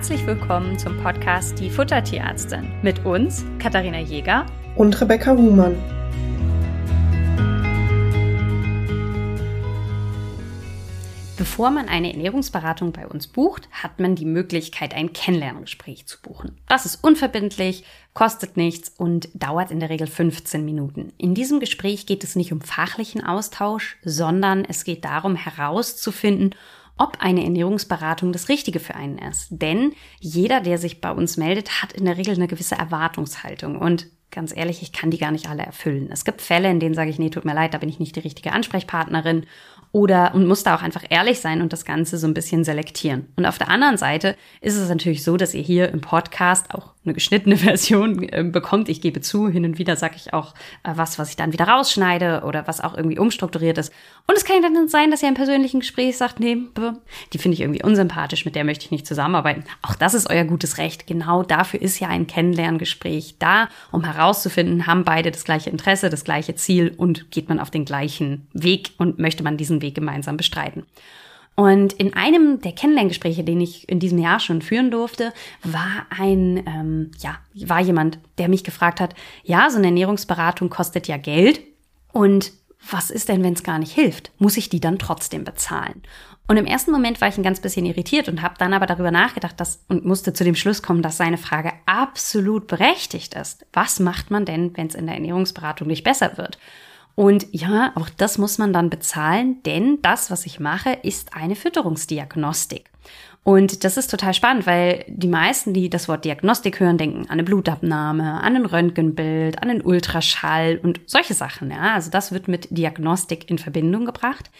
herzlich willkommen zum Podcast Die Futtertierärztin mit uns, Katharina Jäger und Rebecca Huhmann. Bevor man eine Ernährungsberatung bei uns bucht, hat man die Möglichkeit, ein Kennenlerngespräch zu buchen. Das ist unverbindlich, kostet nichts und dauert in der Regel 15 Minuten. In diesem Gespräch geht es nicht um fachlichen Austausch, sondern es geht darum herauszufinden, ob eine Ernährungsberatung das Richtige für einen ist. Denn jeder, der sich bei uns meldet, hat in der Regel eine gewisse Erwartungshaltung. Und ganz ehrlich, ich kann die gar nicht alle erfüllen. Es gibt Fälle, in denen sage ich, nee, tut mir leid, da bin ich nicht die richtige Ansprechpartnerin oder und muss da auch einfach ehrlich sein und das Ganze so ein bisschen selektieren. Und auf der anderen Seite ist es natürlich so, dass ihr hier im Podcast auch eine geschnittene Version äh, bekommt. Ich gebe zu, hin und wieder sage ich auch äh, was, was ich dann wieder rausschneide oder was auch irgendwie umstrukturiert ist. Und es kann dann sein, dass ihr im persönlichen Gespräch sagt, nee, die finde ich irgendwie unsympathisch, mit der möchte ich nicht zusammenarbeiten. Auch das ist euer gutes Recht. Genau dafür ist ja ein Kennenlerngespräch da, um herauszufinden, haben beide das gleiche Interesse, das gleiche Ziel und geht man auf den gleichen Weg und möchte man diesen Weg gemeinsam bestreiten. Und in einem der Kennenlerngespräche, den ich in diesem Jahr schon führen durfte, war ein, ähm, ja, war jemand, der mich gefragt hat, ja, so eine Ernährungsberatung kostet ja Geld. Und was ist denn, wenn es gar nicht hilft? Muss ich die dann trotzdem bezahlen? Und im ersten Moment war ich ein ganz bisschen irritiert und habe dann aber darüber nachgedacht dass, und musste zu dem Schluss kommen, dass seine Frage absolut berechtigt ist. Was macht man denn, wenn es in der Ernährungsberatung nicht besser wird? Und ja, auch das muss man dann bezahlen, denn das, was ich mache, ist eine Fütterungsdiagnostik. Und das ist total spannend, weil die meisten, die das Wort Diagnostik hören, denken an eine Blutabnahme, an ein Röntgenbild, an einen Ultraschall und solche Sachen. Ja, also das wird mit Diagnostik in Verbindung gebracht.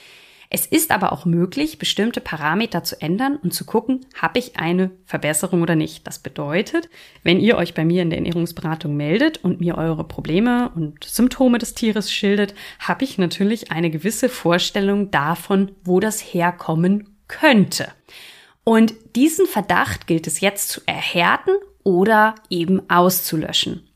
Es ist aber auch möglich, bestimmte Parameter zu ändern und zu gucken, habe ich eine Verbesserung oder nicht. Das bedeutet, wenn ihr euch bei mir in der Ernährungsberatung meldet und mir eure Probleme und Symptome des Tieres schildert, habe ich natürlich eine gewisse Vorstellung davon, wo das herkommen könnte. Und diesen Verdacht gilt es jetzt zu erhärten oder eben auszulöschen.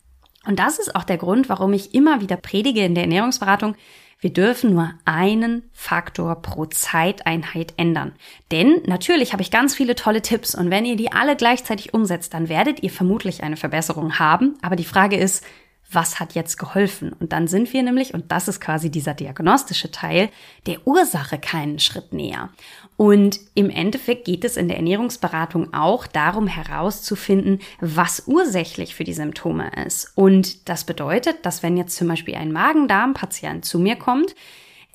Und das ist auch der Grund, warum ich immer wieder predige in der Ernährungsberatung, wir dürfen nur einen Faktor pro Zeiteinheit ändern. Denn natürlich habe ich ganz viele tolle Tipps und wenn ihr die alle gleichzeitig umsetzt, dann werdet ihr vermutlich eine Verbesserung haben. Aber die Frage ist, was hat jetzt geholfen? Und dann sind wir nämlich, und das ist quasi dieser diagnostische Teil, der Ursache keinen Schritt näher. Und im Endeffekt geht es in der Ernährungsberatung auch darum herauszufinden, was ursächlich für die Symptome ist. Und das bedeutet, dass wenn jetzt zum Beispiel ein Magen-Darm-Patient zu mir kommt,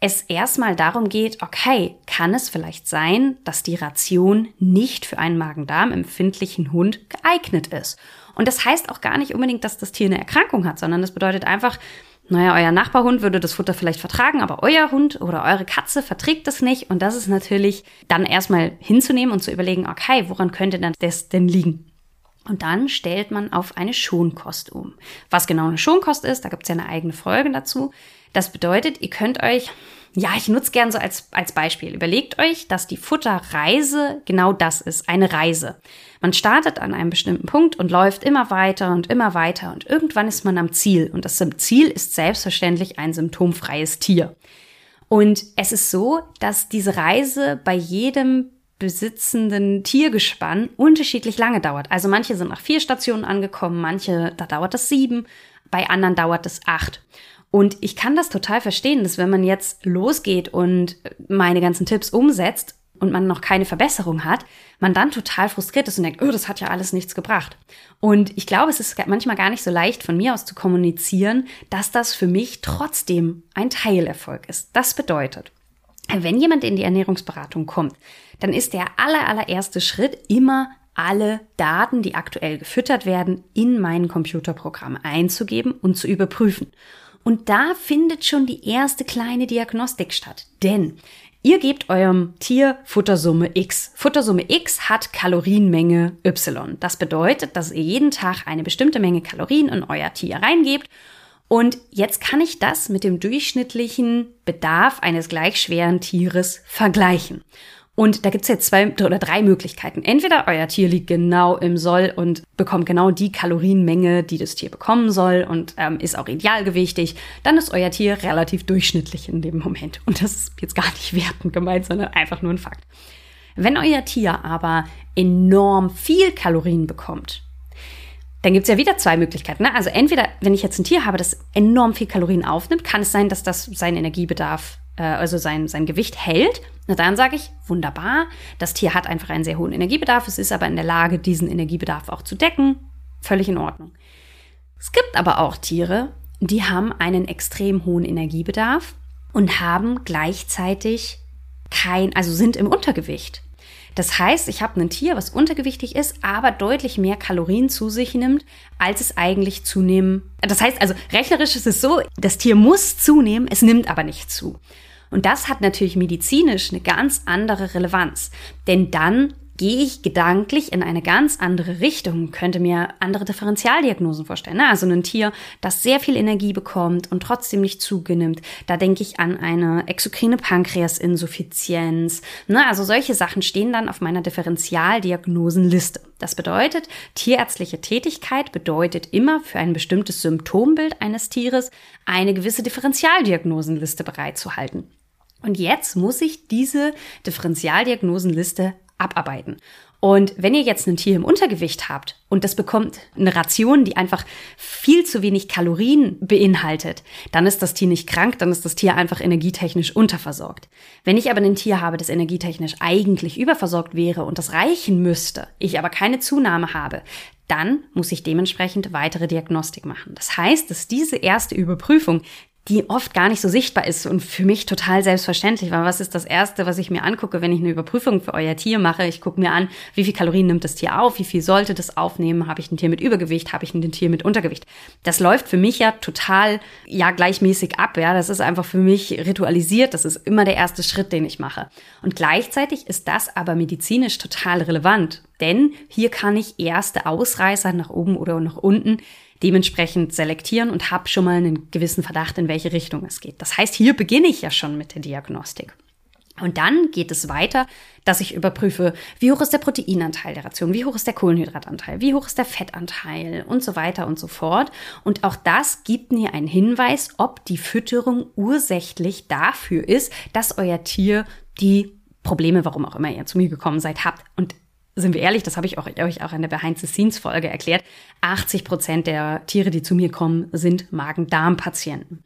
es erstmal darum geht, okay, kann es vielleicht sein, dass die Ration nicht für einen Magen-Darm empfindlichen Hund geeignet ist? Und das heißt auch gar nicht unbedingt, dass das Tier eine Erkrankung hat, sondern das bedeutet einfach, naja, euer Nachbarhund würde das Futter vielleicht vertragen, aber euer Hund oder eure Katze verträgt es nicht. Und das ist natürlich dann erstmal hinzunehmen und zu überlegen, okay, woran könnte denn das denn liegen? Und dann stellt man auf eine Schonkost um. Was genau eine Schonkost ist, da gibt es ja eine eigene Folge dazu. Das bedeutet, ihr könnt euch ja, ich nutze gern so als, als Beispiel. Überlegt euch, dass die Futterreise genau das ist, eine Reise. Man startet an einem bestimmten Punkt und läuft immer weiter und immer weiter und irgendwann ist man am Ziel. Und das Ziel ist selbstverständlich ein symptomfreies Tier. Und es ist so, dass diese Reise bei jedem besitzenden Tiergespann unterschiedlich lange dauert. Also manche sind nach vier Stationen angekommen, manche, da dauert es sieben, bei anderen dauert es acht. Und ich kann das total verstehen, dass wenn man jetzt losgeht und meine ganzen Tipps umsetzt und man noch keine Verbesserung hat, man dann total frustriert ist und denkt, oh, das hat ja alles nichts gebracht. Und ich glaube, es ist manchmal gar nicht so leicht von mir aus zu kommunizieren, dass das für mich trotzdem ein Teilerfolg ist. Das bedeutet, wenn jemand in die Ernährungsberatung kommt, dann ist der aller, allererste Schritt immer alle Daten, die aktuell gefüttert werden, in mein Computerprogramm einzugeben und zu überprüfen. Und da findet schon die erste kleine Diagnostik statt. Denn ihr gebt eurem Tier Futtersumme X. Futtersumme X hat Kalorienmenge Y. Das bedeutet, dass ihr jeden Tag eine bestimmte Menge Kalorien in euer Tier reingebt. Und jetzt kann ich das mit dem durchschnittlichen Bedarf eines gleich schweren Tieres vergleichen. Und da gibt's jetzt zwei oder drei Möglichkeiten. Entweder euer Tier liegt genau im Soll und bekommt genau die Kalorienmenge, die das Tier bekommen soll und ähm, ist auch idealgewichtig. Dann ist euer Tier relativ durchschnittlich in dem Moment. Und das ist jetzt gar nicht wertend gemeint, sondern einfach nur ein Fakt. Wenn euer Tier aber enorm viel Kalorien bekommt, dann gibt's ja wieder zwei Möglichkeiten. Ne? Also entweder, wenn ich jetzt ein Tier habe, das enorm viel Kalorien aufnimmt, kann es sein, dass das seinen Energiebedarf, äh, also sein, sein Gewicht hält. Und dann sage ich, wunderbar, das Tier hat einfach einen sehr hohen Energiebedarf, es ist aber in der Lage, diesen Energiebedarf auch zu decken. Völlig in Ordnung. Es gibt aber auch Tiere, die haben einen extrem hohen Energiebedarf und haben gleichzeitig kein, also sind im Untergewicht. Das heißt, ich habe ein Tier, was untergewichtig ist, aber deutlich mehr Kalorien zu sich nimmt, als es eigentlich zunehmen. Das heißt also, rechnerisch ist es so, das Tier muss zunehmen, es nimmt aber nicht zu. Und das hat natürlich medizinisch eine ganz andere Relevanz. Denn dann gehe ich gedanklich in eine ganz andere Richtung, könnte mir andere Differentialdiagnosen vorstellen. Ne? Also ein Tier, das sehr viel Energie bekommt und trotzdem nicht zugenimmt. Da denke ich an eine exokrine Pankreasinsuffizienz. Ne? Also solche Sachen stehen dann auf meiner Differentialdiagnosenliste. Das bedeutet, tierärztliche Tätigkeit bedeutet immer für ein bestimmtes Symptombild eines Tieres eine gewisse Differentialdiagnosenliste bereitzuhalten. Und jetzt muss ich diese Differentialdiagnosenliste abarbeiten. Und wenn ihr jetzt ein Tier im Untergewicht habt und das bekommt eine Ration, die einfach viel zu wenig Kalorien beinhaltet, dann ist das Tier nicht krank, dann ist das Tier einfach energietechnisch unterversorgt. Wenn ich aber ein Tier habe, das energietechnisch eigentlich überversorgt wäre und das reichen müsste, ich aber keine Zunahme habe, dann muss ich dementsprechend weitere Diagnostik machen. Das heißt, dass diese erste Überprüfung die oft gar nicht so sichtbar ist und für mich total selbstverständlich, weil was ist das Erste, was ich mir angucke, wenn ich eine Überprüfung für euer Tier mache? Ich gucke mir an, wie viel Kalorien nimmt das Tier auf, wie viel sollte das aufnehmen, habe ich ein Tier mit Übergewicht, habe ich ein Tier mit Untergewicht. Das läuft für mich ja total, ja, gleichmäßig ab, ja, das ist einfach für mich ritualisiert, das ist immer der erste Schritt, den ich mache. Und gleichzeitig ist das aber medizinisch total relevant, denn hier kann ich erste Ausreißer nach oben oder nach unten dementsprechend selektieren und habe schon mal einen gewissen Verdacht, in welche Richtung es geht. Das heißt, hier beginne ich ja schon mit der Diagnostik. Und dann geht es weiter, dass ich überprüfe, wie hoch ist der Proteinanteil der Ration, wie hoch ist der Kohlenhydratanteil, wie hoch ist der Fettanteil und so weiter und so fort. Und auch das gibt mir einen Hinweis, ob die Fütterung ursächlich dafür ist, dass euer Tier die Probleme, warum auch immer ihr zu mir gekommen seid, habt. Und sind wir ehrlich, das habe ich auch, euch auch in der Behind-the-Scenes-Folge erklärt, 80 Prozent der Tiere, die zu mir kommen, sind Magen-Darm-Patienten.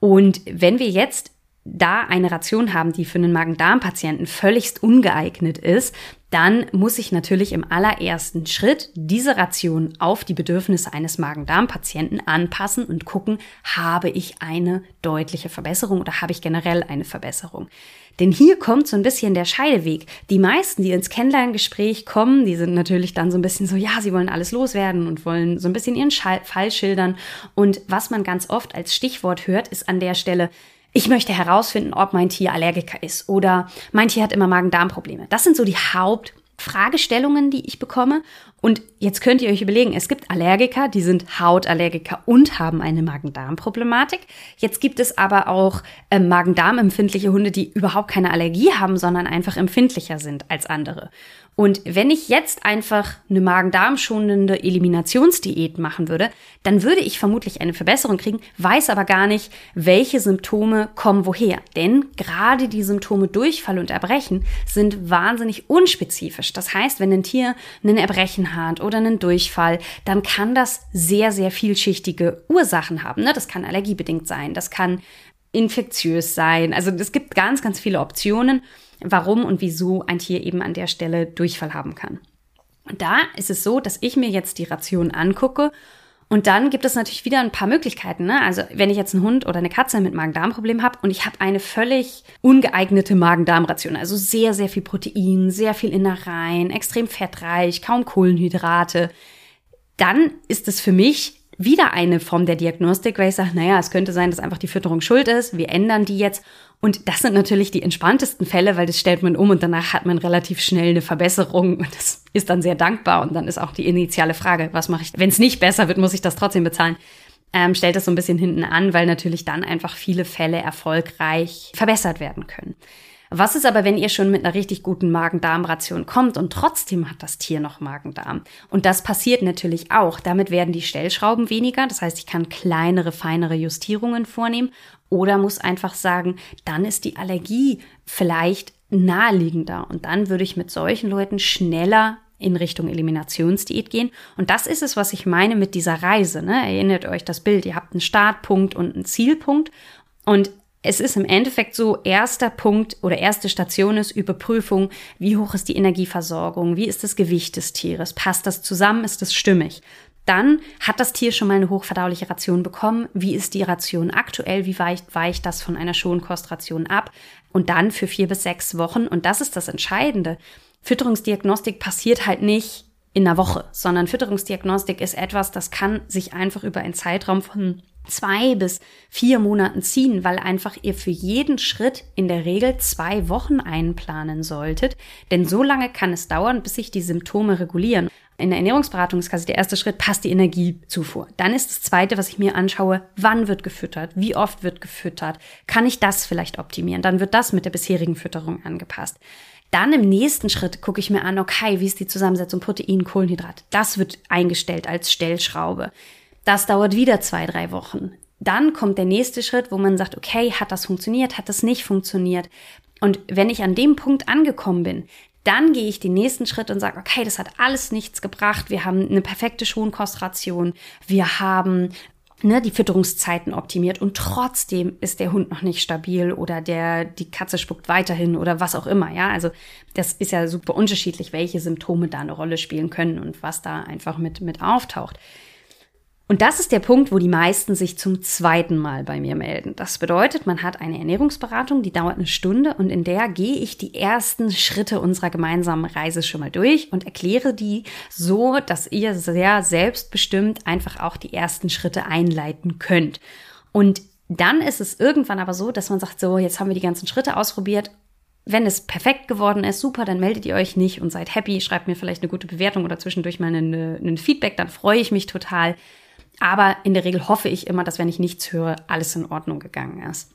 Und wenn wir jetzt da eine Ration haben, die für einen Magen-Darm-Patienten völligst ungeeignet ist, dann muss ich natürlich im allerersten Schritt diese Ration auf die Bedürfnisse eines Magen-Darm-Patienten anpassen und gucken, habe ich eine deutliche Verbesserung oder habe ich generell eine Verbesserung. Denn hier kommt so ein bisschen der Scheideweg. Die meisten, die ins Kennenlerngespräch kommen, die sind natürlich dann so ein bisschen so, ja, sie wollen alles loswerden und wollen so ein bisschen ihren Fall schildern. Und was man ganz oft als Stichwort hört, ist an der Stelle, ich möchte herausfinden, ob mein Tier Allergiker ist oder mein Tier hat immer Magen-Darm-Probleme. Das sind so die Hauptfragestellungen, die ich bekomme. Und jetzt könnt ihr euch überlegen, es gibt Allergiker, die sind Hautallergiker und haben eine Magen-Darm-Problematik. Jetzt gibt es aber auch äh, Magen-Darm-empfindliche Hunde, die überhaupt keine Allergie haben, sondern einfach empfindlicher sind als andere. Und wenn ich jetzt einfach eine Magen-Darm-schonende Eliminationsdiät machen würde, dann würde ich vermutlich eine Verbesserung kriegen, weiß aber gar nicht, welche Symptome kommen woher. Denn gerade die Symptome Durchfall und Erbrechen sind wahnsinnig unspezifisch. Das heißt, wenn ein Tier einen Erbrechen hat oder einen Durchfall, dann kann das sehr, sehr vielschichtige Ursachen haben. Ne? Das kann allergiebedingt sein, das kann infektiös sein. Also es gibt ganz, ganz viele Optionen warum und wieso ein Tier eben an der Stelle Durchfall haben kann. Und da ist es so, dass ich mir jetzt die Ration angucke und dann gibt es natürlich wieder ein paar Möglichkeiten. Ne? Also wenn ich jetzt einen Hund oder eine Katze mit Magen-Darm-Problem habe und ich habe eine völlig ungeeignete Magen-Darm-Ration, also sehr, sehr viel Protein, sehr viel Innereien, extrem fettreich, kaum Kohlenhydrate, dann ist es für mich wieder eine Form der Diagnostik, weil ich sage, naja, es könnte sein, dass einfach die Fütterung schuld ist. Wir ändern die jetzt. Und das sind natürlich die entspanntesten Fälle, weil das stellt man um und danach hat man relativ schnell eine Verbesserung und das ist dann sehr dankbar. Und dann ist auch die initiale Frage, was mache ich, wenn es nicht besser wird, muss ich das trotzdem bezahlen. Ähm, stellt das so ein bisschen hinten an, weil natürlich dann einfach viele Fälle erfolgreich verbessert werden können. Was ist aber, wenn ihr schon mit einer richtig guten Magen-Darm-Ration kommt und trotzdem hat das Tier noch Magen-Darm? Und das passiert natürlich auch. Damit werden die Stellschrauben weniger. Das heißt, ich kann kleinere, feinere Justierungen vornehmen oder muss einfach sagen, dann ist die Allergie vielleicht naheliegender. Und dann würde ich mit solchen Leuten schneller in Richtung Eliminationsdiät gehen. Und das ist es, was ich meine mit dieser Reise. Ne? Erinnert euch das Bild. Ihr habt einen Startpunkt und einen Zielpunkt. Und es ist im Endeffekt so, erster Punkt oder erste Station ist Überprüfung, wie hoch ist die Energieversorgung, wie ist das Gewicht des Tieres, passt das zusammen, ist das stimmig. Dann hat das Tier schon mal eine hochverdauliche Ration bekommen. Wie ist die Ration aktuell? Wie weicht, weicht das von einer Schonkostration ab? Und dann für vier bis sechs Wochen. Und das ist das Entscheidende. Fütterungsdiagnostik passiert halt nicht in einer Woche, sondern Fütterungsdiagnostik ist etwas, das kann sich einfach über einen Zeitraum von zwei bis vier Monaten ziehen, weil einfach ihr für jeden Schritt in der Regel zwei Wochen einplanen solltet. Denn so lange kann es dauern, bis sich die Symptome regulieren. In der Ernährungsberatung ist quasi der erste Schritt, passt die Energiezufuhr. Dann ist das zweite, was ich mir anschaue, wann wird gefüttert, wie oft wird gefüttert, kann ich das vielleicht optimieren? Dann wird das mit der bisherigen Fütterung angepasst. Dann im nächsten Schritt gucke ich mir an, okay, wie ist die Zusammensetzung Protein, Kohlenhydrat? Das wird eingestellt als Stellschraube. Das dauert wieder zwei, drei Wochen. Dann kommt der nächste Schritt, wo man sagt, okay, hat das funktioniert, hat das nicht funktioniert? Und wenn ich an dem Punkt angekommen bin, dann gehe ich den nächsten Schritt und sage, okay, das hat alles nichts gebracht. Wir haben eine perfekte Schonkostration. Wir haben ne, die Fütterungszeiten optimiert und trotzdem ist der Hund noch nicht stabil oder der, die Katze spuckt weiterhin oder was auch immer, ja. Also das ist ja super unterschiedlich, welche Symptome da eine Rolle spielen können und was da einfach mit, mit auftaucht. Und das ist der Punkt, wo die meisten sich zum zweiten Mal bei mir melden. Das bedeutet, man hat eine Ernährungsberatung, die dauert eine Stunde und in der gehe ich die ersten Schritte unserer gemeinsamen Reise schon mal durch und erkläre die so, dass ihr sehr selbstbestimmt einfach auch die ersten Schritte einleiten könnt. Und dann ist es irgendwann aber so, dass man sagt, so, jetzt haben wir die ganzen Schritte ausprobiert wenn es perfekt geworden ist, super, dann meldet ihr euch nicht und seid happy, schreibt mir vielleicht eine gute Bewertung oder zwischendurch mal ein Feedback, dann freue ich mich total. Aber in der Regel hoffe ich immer, dass wenn ich nichts höre, alles in Ordnung gegangen ist.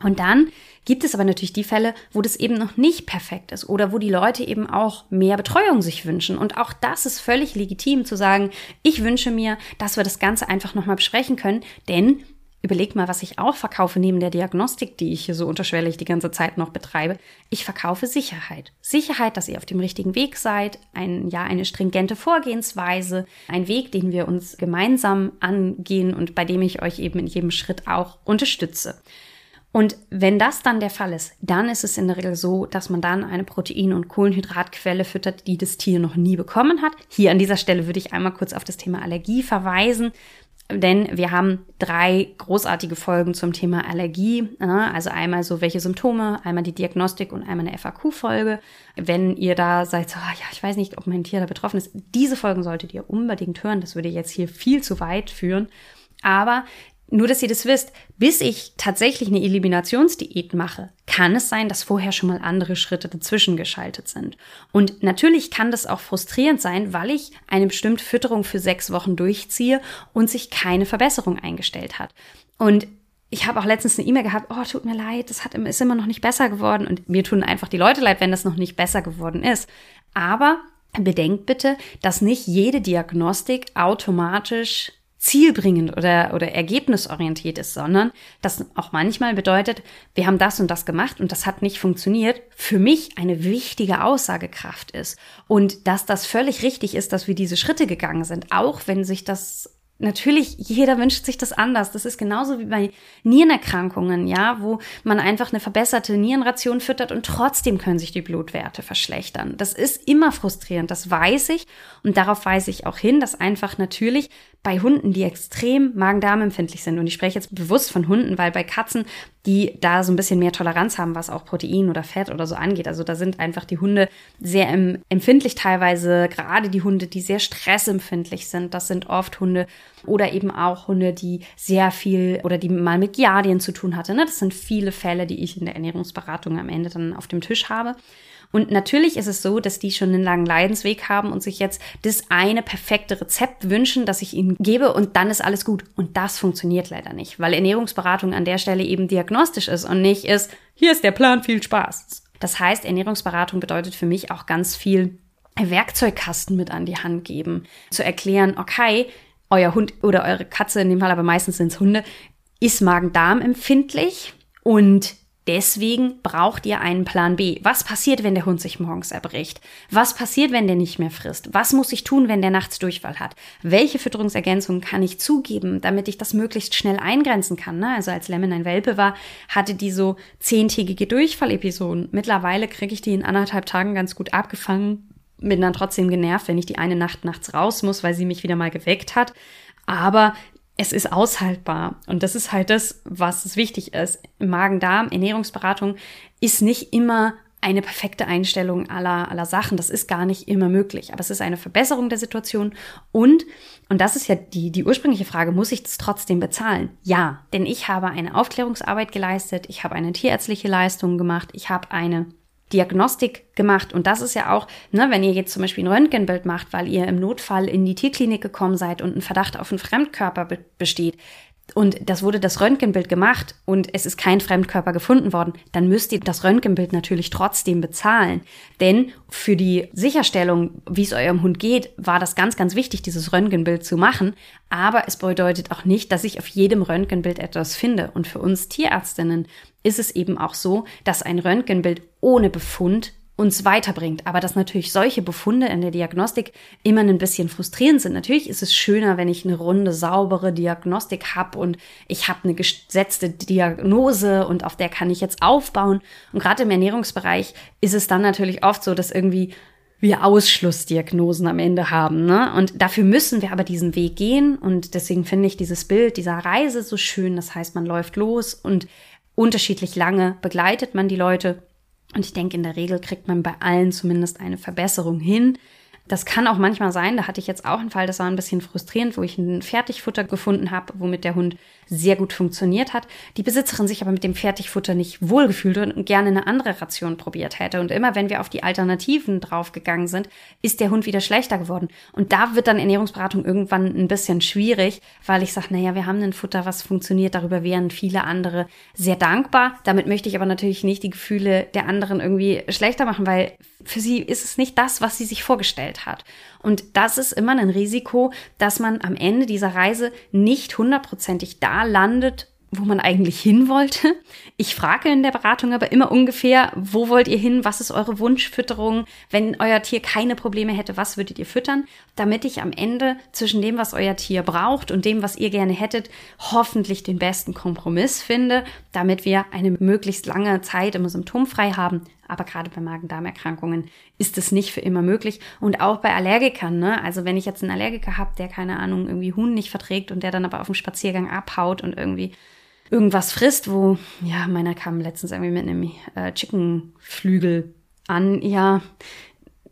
Und dann gibt es aber natürlich die Fälle, wo das eben noch nicht perfekt ist oder wo die Leute eben auch mehr Betreuung sich wünschen. Und auch das ist völlig legitim zu sagen, ich wünsche mir, dass wir das Ganze einfach nochmal besprechen können, denn Überlegt mal, was ich auch verkaufe neben der Diagnostik, die ich hier so unterschwellig die ganze Zeit noch betreibe. Ich verkaufe Sicherheit. Sicherheit, dass ihr auf dem richtigen Weg seid, ein, ja, eine stringente Vorgehensweise, ein Weg, den wir uns gemeinsam angehen und bei dem ich euch eben in jedem Schritt auch unterstütze. Und wenn das dann der Fall ist, dann ist es in der Regel so, dass man dann eine Protein- und Kohlenhydratquelle füttert, die das Tier noch nie bekommen hat. Hier an dieser Stelle würde ich einmal kurz auf das Thema Allergie verweisen denn wir haben drei großartige Folgen zum Thema Allergie. Also einmal so, welche Symptome, einmal die Diagnostik und einmal eine FAQ-Folge. Wenn ihr da seid, so, ah, ja, ich weiß nicht, ob mein Tier da betroffen ist, diese Folgen solltet ihr unbedingt hören. Das würde jetzt hier viel zu weit führen. Aber nur, dass ihr das wisst, bis ich tatsächlich eine Eliminationsdiät mache, kann es sein, dass vorher schon mal andere Schritte dazwischen geschaltet sind. Und natürlich kann das auch frustrierend sein, weil ich eine bestimmte Fütterung für sechs Wochen durchziehe und sich keine Verbesserung eingestellt hat. Und ich habe auch letztens eine E-Mail gehabt, oh, tut mir leid, das hat, ist immer noch nicht besser geworden. Und mir tun einfach die Leute leid, wenn das noch nicht besser geworden ist. Aber bedenkt bitte, dass nicht jede Diagnostik automatisch zielbringend oder, oder ergebnisorientiert ist, sondern das auch manchmal bedeutet, wir haben das und das gemacht und das hat nicht funktioniert, für mich eine wichtige Aussagekraft ist. Und dass das völlig richtig ist, dass wir diese Schritte gegangen sind, auch wenn sich das Natürlich, jeder wünscht sich das anders. Das ist genauso wie bei Nierenerkrankungen, ja, wo man einfach eine verbesserte Nierenration füttert und trotzdem können sich die Blutwerte verschlechtern. Das ist immer frustrierend, das weiß ich. Und darauf weise ich auch hin, dass einfach natürlich bei Hunden, die extrem Magen-Darm-empfindlich sind, und ich spreche jetzt bewusst von Hunden, weil bei Katzen, die da so ein bisschen mehr Toleranz haben, was auch Protein oder Fett oder so angeht, also da sind einfach die Hunde sehr empfindlich teilweise, gerade die Hunde, die sehr stressempfindlich sind, das sind oft Hunde oder eben auch Hunde, die sehr viel oder die mal mit Giardien zu tun hatte. Ne? Das sind viele Fälle, die ich in der Ernährungsberatung am Ende dann auf dem Tisch habe. Und natürlich ist es so, dass die schon einen langen Leidensweg haben und sich jetzt das eine perfekte Rezept wünschen, das ich ihnen gebe und dann ist alles gut. Und das funktioniert leider nicht, weil Ernährungsberatung an der Stelle eben diagnostisch ist und nicht ist, hier ist der Plan, viel Spaß. Das heißt, Ernährungsberatung bedeutet für mich auch ganz viel Werkzeugkasten mit an die Hand geben, zu erklären, okay, euer Hund oder eure Katze, in dem Fall aber meistens sind es Hunde, ist Magen-Darm empfindlich und Deswegen braucht ihr einen Plan B. Was passiert, wenn der Hund sich morgens erbricht? Was passiert, wenn der nicht mehr frisst? Was muss ich tun, wenn der nachts Durchfall hat? Welche Fütterungsergänzungen kann ich zugeben, damit ich das möglichst schnell eingrenzen kann? Ne? Also als Lemon ein Welpe war, hatte die so zehntägige Durchfallepisoden. Mittlerweile kriege ich die in anderthalb Tagen ganz gut abgefangen. Bin dann trotzdem genervt, wenn ich die eine Nacht nachts raus muss, weil sie mich wieder mal geweckt hat. Aber es ist aushaltbar. Und das ist halt das, was wichtig ist. Magen-Darm, Ernährungsberatung ist nicht immer eine perfekte Einstellung aller, aller Sachen. Das ist gar nicht immer möglich. Aber es ist eine Verbesserung der Situation. Und, und das ist ja die, die ursprüngliche Frage, muss ich das trotzdem bezahlen? Ja, denn ich habe eine Aufklärungsarbeit geleistet. Ich habe eine tierärztliche Leistung gemacht. Ich habe eine Diagnostik gemacht. Und das ist ja auch, ne, wenn ihr jetzt zum Beispiel ein Röntgenbild macht, weil ihr im Notfall in die Tierklinik gekommen seid und ein Verdacht auf einen Fremdkörper be besteht, und das wurde das Röntgenbild gemacht und es ist kein Fremdkörper gefunden worden, dann müsst ihr das Röntgenbild natürlich trotzdem bezahlen. Denn für die Sicherstellung, wie es eurem Hund geht, war das ganz, ganz wichtig, dieses Röntgenbild zu machen. Aber es bedeutet auch nicht, dass ich auf jedem Röntgenbild etwas finde. Und für uns Tierärztinnen ist es eben auch so, dass ein Röntgenbild ohne Befund uns weiterbringt. Aber dass natürlich solche Befunde in der Diagnostik immer ein bisschen frustrierend sind. Natürlich ist es schöner, wenn ich eine runde, saubere Diagnostik habe und ich habe eine gesetzte Diagnose und auf der kann ich jetzt aufbauen. Und gerade im Ernährungsbereich ist es dann natürlich oft so, dass irgendwie wir Ausschlussdiagnosen am Ende haben. Ne? Und dafür müssen wir aber diesen Weg gehen. Und deswegen finde ich dieses Bild dieser Reise so schön. Das heißt, man läuft los und unterschiedlich lange begleitet man die Leute und ich denke, in der Regel kriegt man bei allen zumindest eine Verbesserung hin. Das kann auch manchmal sein, da hatte ich jetzt auch einen Fall, das war ein bisschen frustrierend, wo ich ein Fertigfutter gefunden habe, womit der Hund sehr gut funktioniert hat. Die Besitzerin sich aber mit dem Fertigfutter nicht wohlgefühlt und gerne eine andere Ration probiert hätte. Und immer wenn wir auf die Alternativen draufgegangen sind, ist der Hund wieder schlechter geworden. Und da wird dann Ernährungsberatung irgendwann ein bisschen schwierig, weil ich sage, naja, wir haben ein Futter, was funktioniert, darüber wären viele andere sehr dankbar. Damit möchte ich aber natürlich nicht die Gefühle der anderen irgendwie schlechter machen, weil für sie ist es nicht das, was sie sich vorgestellt hat. Und das ist immer ein Risiko, dass man am Ende dieser Reise nicht hundertprozentig da landet, wo man eigentlich hin wollte. Ich frage in der Beratung aber immer ungefähr, wo wollt ihr hin? Was ist eure Wunschfütterung? Wenn euer Tier keine Probleme hätte, was würdet ihr füttern? Damit ich am Ende zwischen dem, was euer Tier braucht und dem, was ihr gerne hättet, hoffentlich den besten Kompromiss finde, damit wir eine möglichst lange Zeit immer symptomfrei haben. Aber gerade bei Magen-Darm-Erkrankungen ist es nicht für immer möglich. Und auch bei Allergikern, ne? Also wenn ich jetzt einen Allergiker habe, der keine Ahnung, irgendwie Huhn nicht verträgt und der dann aber auf dem Spaziergang abhaut und irgendwie irgendwas frisst, wo, ja, meiner kam letztens irgendwie mit einem äh, Chickenflügel an, ja,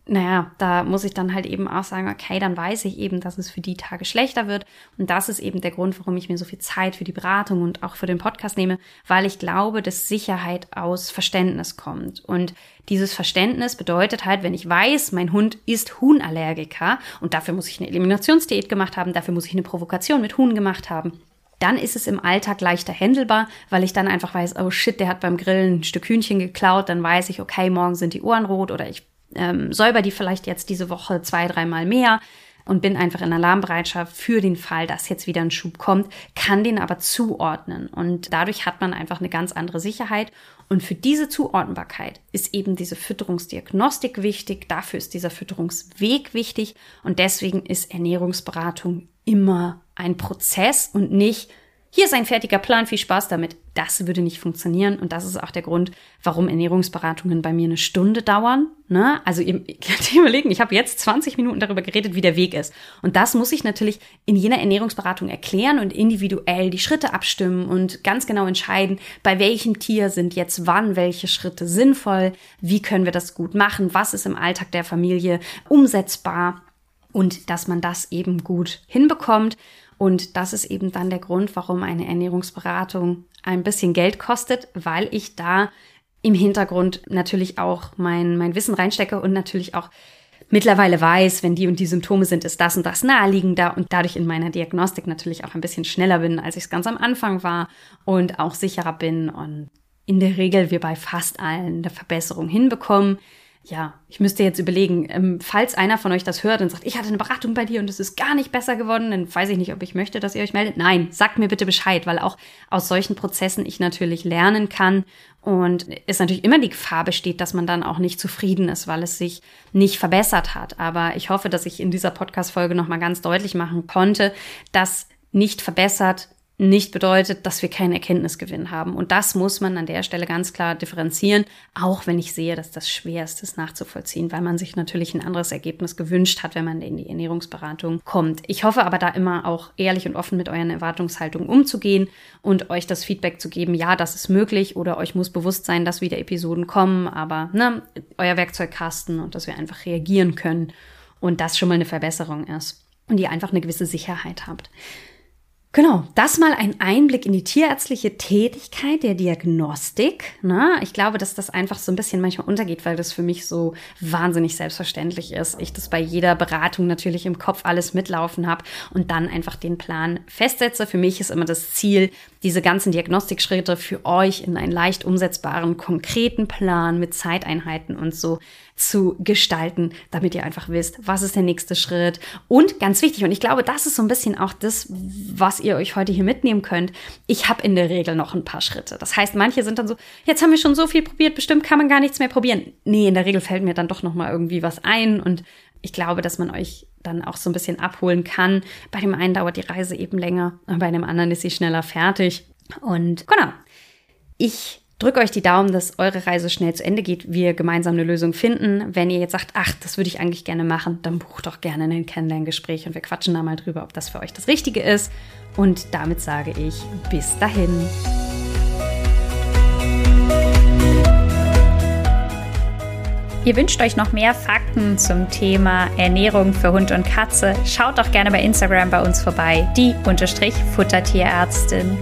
naja, da muss ich dann halt eben auch sagen, okay, dann weiß ich eben, dass es für die Tage schlechter wird. Und das ist eben der Grund, warum ich mir so viel Zeit für die Beratung und auch für den Podcast nehme, weil ich glaube, dass Sicherheit aus Verständnis kommt. Und dieses Verständnis bedeutet halt, wenn ich weiß, mein Hund ist Huhnallergiker und dafür muss ich eine Eliminationsdiät gemacht haben, dafür muss ich eine Provokation mit Huhn gemacht haben, dann ist es im Alltag leichter händelbar, weil ich dann einfach weiß, oh shit, der hat beim Grillen ein Stück Hühnchen geklaut, dann weiß ich, okay, morgen sind die Ohren rot oder ich ähm, säuber die vielleicht jetzt diese Woche zwei, dreimal mehr und bin einfach in Alarmbereitschaft für den Fall, dass jetzt wieder ein Schub kommt, kann den aber zuordnen. Und dadurch hat man einfach eine ganz andere Sicherheit. Und für diese Zuordnbarkeit ist eben diese Fütterungsdiagnostik wichtig. Dafür ist dieser Fütterungsweg wichtig. Und deswegen ist Ernährungsberatung immer ein Prozess und nicht, hier ist ein fertiger Plan, viel Spaß damit. Das würde nicht funktionieren und das ist auch der Grund, warum Ernährungsberatungen bei mir eine Stunde dauern. Ne? Also ihr könnt ihr überlegen, ich habe jetzt 20 Minuten darüber geredet, wie der Weg ist. Und das muss ich natürlich in jener Ernährungsberatung erklären und individuell die Schritte abstimmen und ganz genau entscheiden, bei welchem Tier sind jetzt wann welche Schritte sinnvoll, wie können wir das gut machen, was ist im Alltag der Familie umsetzbar und dass man das eben gut hinbekommt. Und das ist eben dann der Grund, warum eine Ernährungsberatung ein bisschen Geld kostet, weil ich da im Hintergrund natürlich auch mein, mein Wissen reinstecke und natürlich auch mittlerweile weiß, wenn die und die Symptome sind, ist das und das naheliegender und dadurch in meiner Diagnostik natürlich auch ein bisschen schneller bin, als ich es ganz am Anfang war und auch sicherer bin und in der Regel wir bei fast allen eine Verbesserung hinbekommen. Ja, ich müsste jetzt überlegen, ähm, falls einer von euch das hört und sagt, ich hatte eine Beratung bei dir und es ist gar nicht besser geworden, dann weiß ich nicht, ob ich möchte, dass ihr euch meldet. Nein, sagt mir bitte Bescheid, weil auch aus solchen Prozessen ich natürlich lernen kann und es natürlich immer die Gefahr besteht, dass man dann auch nicht zufrieden ist, weil es sich nicht verbessert hat. Aber ich hoffe, dass ich in dieser Podcast-Folge nochmal ganz deutlich machen konnte, dass nicht verbessert nicht bedeutet, dass wir keinen Erkenntnisgewinn haben. Und das muss man an der Stelle ganz klar differenzieren, auch wenn ich sehe, dass das schwer ist, das nachzuvollziehen, weil man sich natürlich ein anderes Ergebnis gewünscht hat, wenn man in die Ernährungsberatung kommt. Ich hoffe aber da immer auch ehrlich und offen mit euren Erwartungshaltungen umzugehen und euch das Feedback zu geben, ja, das ist möglich oder euch muss bewusst sein, dass wieder Episoden kommen, aber ne, euer Werkzeugkasten und dass wir einfach reagieren können und das schon mal eine Verbesserung ist und ihr einfach eine gewisse Sicherheit habt. Genau, das mal ein Einblick in die tierärztliche Tätigkeit der Diagnostik. Na, ne? ich glaube, dass das einfach so ein bisschen manchmal untergeht, weil das für mich so wahnsinnig selbstverständlich ist. Ich das bei jeder Beratung natürlich im Kopf alles mitlaufen habe und dann einfach den Plan festsetze. Für mich ist immer das Ziel, diese ganzen Diagnostikschritte für euch in einen leicht umsetzbaren, konkreten Plan mit Zeiteinheiten und so zu gestalten, damit ihr einfach wisst, was ist der nächste Schritt. Und ganz wichtig, und ich glaube, das ist so ein bisschen auch das, was ihr euch heute hier mitnehmen könnt. Ich habe in der Regel noch ein paar Schritte. Das heißt, manche sind dann so, jetzt haben wir schon so viel probiert, bestimmt kann man gar nichts mehr probieren. Nee, in der Regel fällt mir dann doch noch mal irgendwie was ein und ich glaube, dass man euch dann auch so ein bisschen abholen kann. Bei dem einen dauert die Reise eben länger, bei dem anderen ist sie schneller fertig. Und genau. Ich drücke euch die Daumen, dass eure Reise schnell zu Ende geht, wir gemeinsam eine Lösung finden. Wenn ihr jetzt sagt, ach, das würde ich eigentlich gerne machen, dann bucht doch gerne ein Kennenlerngespräch und wir quatschen da mal drüber, ob das für euch das Richtige ist. Und damit sage ich bis dahin. Ihr wünscht euch noch mehr Fakten zum Thema Ernährung für Hund und Katze? Schaut doch gerne bei Instagram bei uns vorbei, die Futtertierärztin.